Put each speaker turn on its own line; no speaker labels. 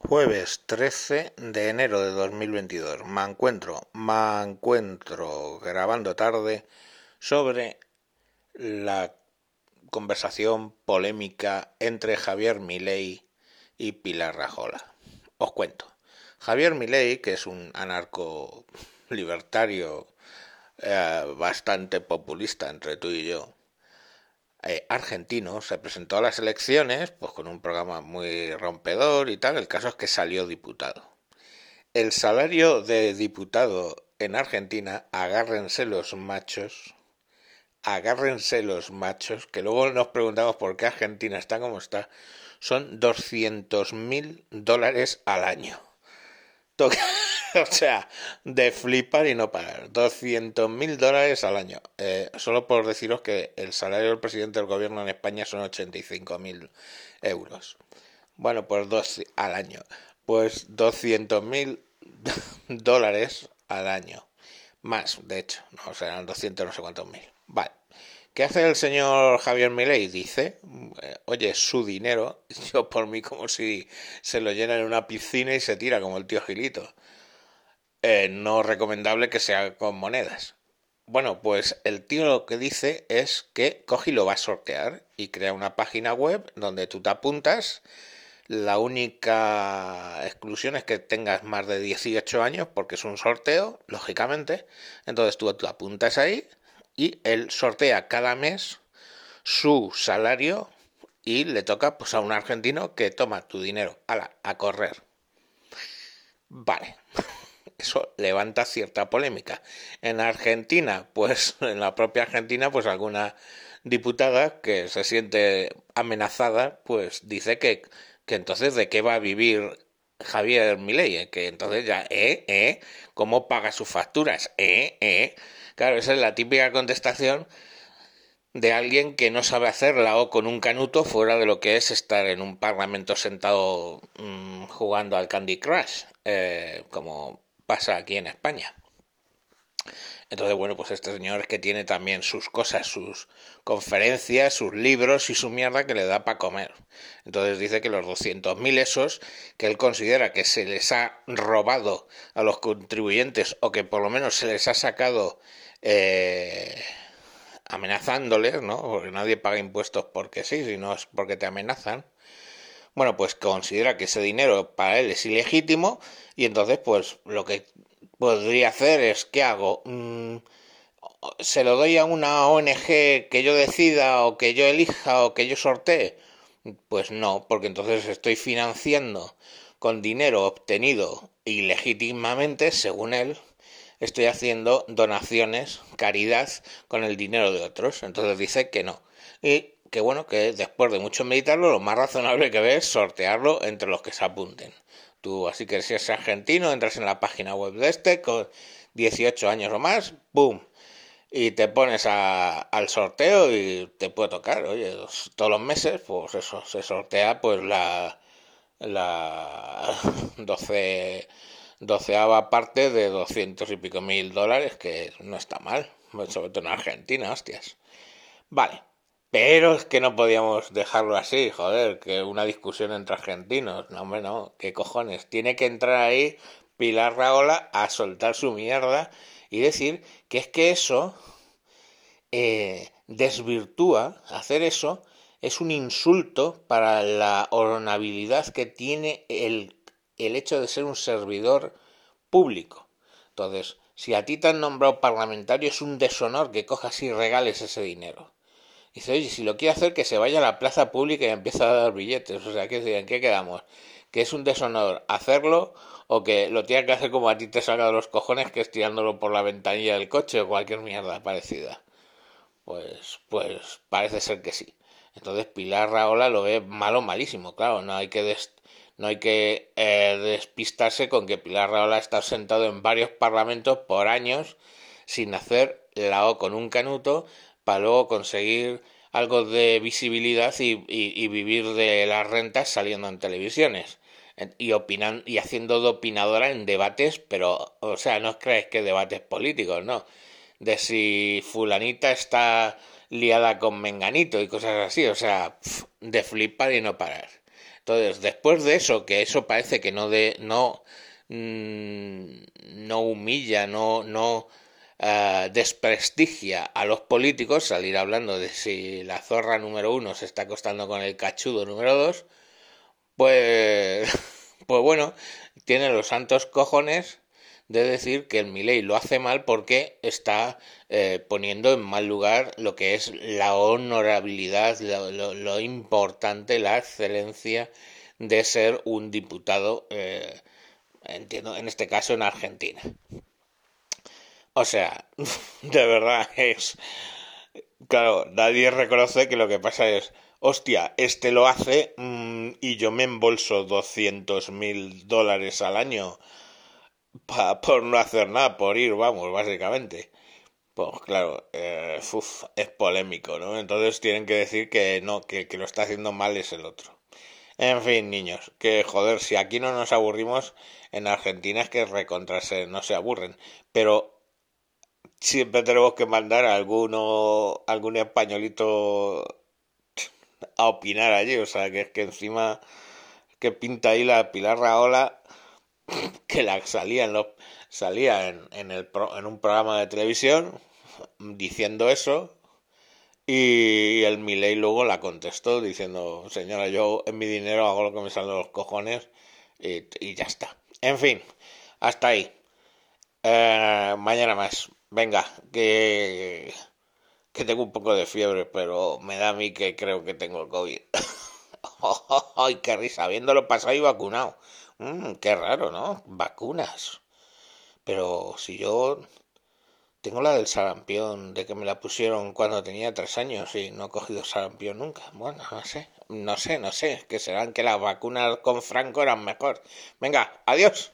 Jueves 13 de enero de 2022. Me encuentro, me encuentro grabando tarde sobre la conversación polémica entre Javier Milei y Pilar Rajola. Os cuento. Javier Milei, que es un anarco libertario eh, bastante populista entre tú y yo, eh, argentino se presentó a las elecciones pues con un programa muy rompedor y tal. El caso es que salió diputado. El salario de diputado en Argentina, agárrense los machos, agárrense los machos, que luego nos preguntamos por qué Argentina está como está, son 200 mil dólares al año. o sea, de flipar y no pagar. 200 mil dólares al año. Eh, solo por deciros que el salario del presidente del gobierno en España son 85 mil euros. Bueno, pues dos al año. Pues 200 mil dólares al año. Más, de hecho. No, serán 200 no sé cuántos mil. Vale. ¿Qué hace el señor Javier Milei? Dice, eh, oye, su dinero, yo por mí como si se lo llena en una piscina y se tira como el tío Gilito. Eh, no recomendable que sea con monedas. Bueno, pues el tío lo que dice es que coge y lo va a sortear y crea una página web donde tú te apuntas. La única exclusión es que tengas más de 18 años porque es un sorteo, lógicamente. Entonces tú te apuntas ahí y él sortea cada mes su salario y le toca pues a un argentino que toma tu dinero, ala, a correr. Vale. Eso levanta cierta polémica. En Argentina, pues en la propia Argentina, pues alguna diputada que se siente amenazada, pues dice que, que entonces de qué va a vivir Javier Milei, que entonces ya, eh, eh, ¿cómo paga sus facturas? Eh, eh, Claro, esa es la típica contestación de alguien que no sabe hacerla o con un canuto fuera de lo que es estar en un parlamento sentado mmm, jugando al Candy Crush, eh, como pasa aquí en España. Entonces, bueno, pues este señor es que tiene también sus cosas, sus conferencias, sus libros y su mierda que le da para comer. Entonces dice que los 200.000 esos que él considera que se les ha robado a los contribuyentes o que por lo menos se les ha sacado eh, amenazándoles, ¿no? Porque nadie paga impuestos porque sí, sino es porque te amenazan. Bueno, pues considera que ese dinero para él es ilegítimo y entonces pues lo que podría hacer es, ¿qué hago? Mm, ¿Se lo doy a una ONG que yo decida o que yo elija o que yo sortee? Pues no, porque entonces estoy financiando con dinero obtenido ilegítimamente, según él, estoy haciendo donaciones, caridad con el dinero de otros. Entonces dice que no. Y que bueno, que después de mucho meditarlo, lo más razonable que ve es sortearlo entre los que se apunten. Tú, así que si eres argentino, entras en la página web de este con 18 años o más, ¡boom! Y te pones a, al sorteo y te puede tocar, oye, todos los meses, pues eso, se sortea pues la, la 12 doceava parte de doscientos y pico mil dólares, que no está mal, sobre todo en Argentina, hostias. Vale, pero es que no podíamos dejarlo así, joder, que una discusión entre argentinos, no, hombre, no, qué cojones, tiene que entrar ahí Pilar Raola a soltar su mierda y decir que es que eso eh, desvirtúa, hacer eso es un insulto para la honorabilidad que tiene el el hecho de ser un servidor público. Entonces, si a ti te han nombrado parlamentario, es un deshonor que cojas y regales ese dinero. Dice, oye, si lo quiere hacer, que se vaya a la plaza pública y empiece a dar billetes. O sea, ¿en qué quedamos? ¿Que es un deshonor hacerlo o que lo tiene que hacer como a ti te salga de los cojones, que es tirándolo por la ventanilla del coche o cualquier mierda parecida? Pues, pues parece ser que sí. Entonces Pilar Raola lo ve malo, malísimo. Claro, no hay que no hay que eh, despistarse con que Pilar Raola estado sentado en varios parlamentos por años sin hacer la O con un canuto para luego conseguir algo de visibilidad y, vivir de las rentas saliendo en televisiones y opinan y haciendo de opinadora en debates, pero o sea, no crees que debates políticos, no, de si fulanita está liada con menganito y cosas así, o sea, de flipar y no parar. Entonces, después de eso, que eso parece que no de, no, mm, no humilla, no, no uh, desprestigia a los políticos, salir hablando de si la zorra número uno se está acostando con el cachudo número dos, pues, pues bueno, tiene los santos cojones de decir que el Milei lo hace mal porque está eh, poniendo en mal lugar lo que es la honorabilidad, lo, importante, la excelencia de ser un diputado, eh, entiendo, en este caso en Argentina. O sea, de verdad es... Claro, nadie reconoce que lo que pasa es, hostia, este lo hace mm, y yo me embolso doscientos mil dólares al año por no hacer nada, por ir, vamos, básicamente. Pues claro, eh, es polémico, ¿no? Entonces tienen que decir que no, que, que lo está haciendo mal es el otro. En fin, niños, que joder, si aquí no nos aburrimos, en Argentina es que recontrarse no se aburren. Pero siempre tenemos que mandar a alguno, algún españolito a opinar allí. O sea, que es que encima que pinta ahí la Pilar Raola que la salía en los salía en, en, el en un programa de televisión diciendo eso y el Miley luego la contestó diciendo señora yo en mi dinero hago lo que me salen los cojones y, y ya está en fin hasta ahí eh, mañana más venga que que tengo un poco de fiebre pero me da a mí que creo que tengo el COVID ay qué risa habiéndolo pasado y vacunado Mm, qué raro, ¿no? Vacunas. Pero si yo tengo la del sarampión, de que me la pusieron cuando tenía tres años y no he cogido sarampión nunca. Bueno, no sé, no sé, no sé, que serán que las vacunas con Franco eran mejor. Venga, adiós.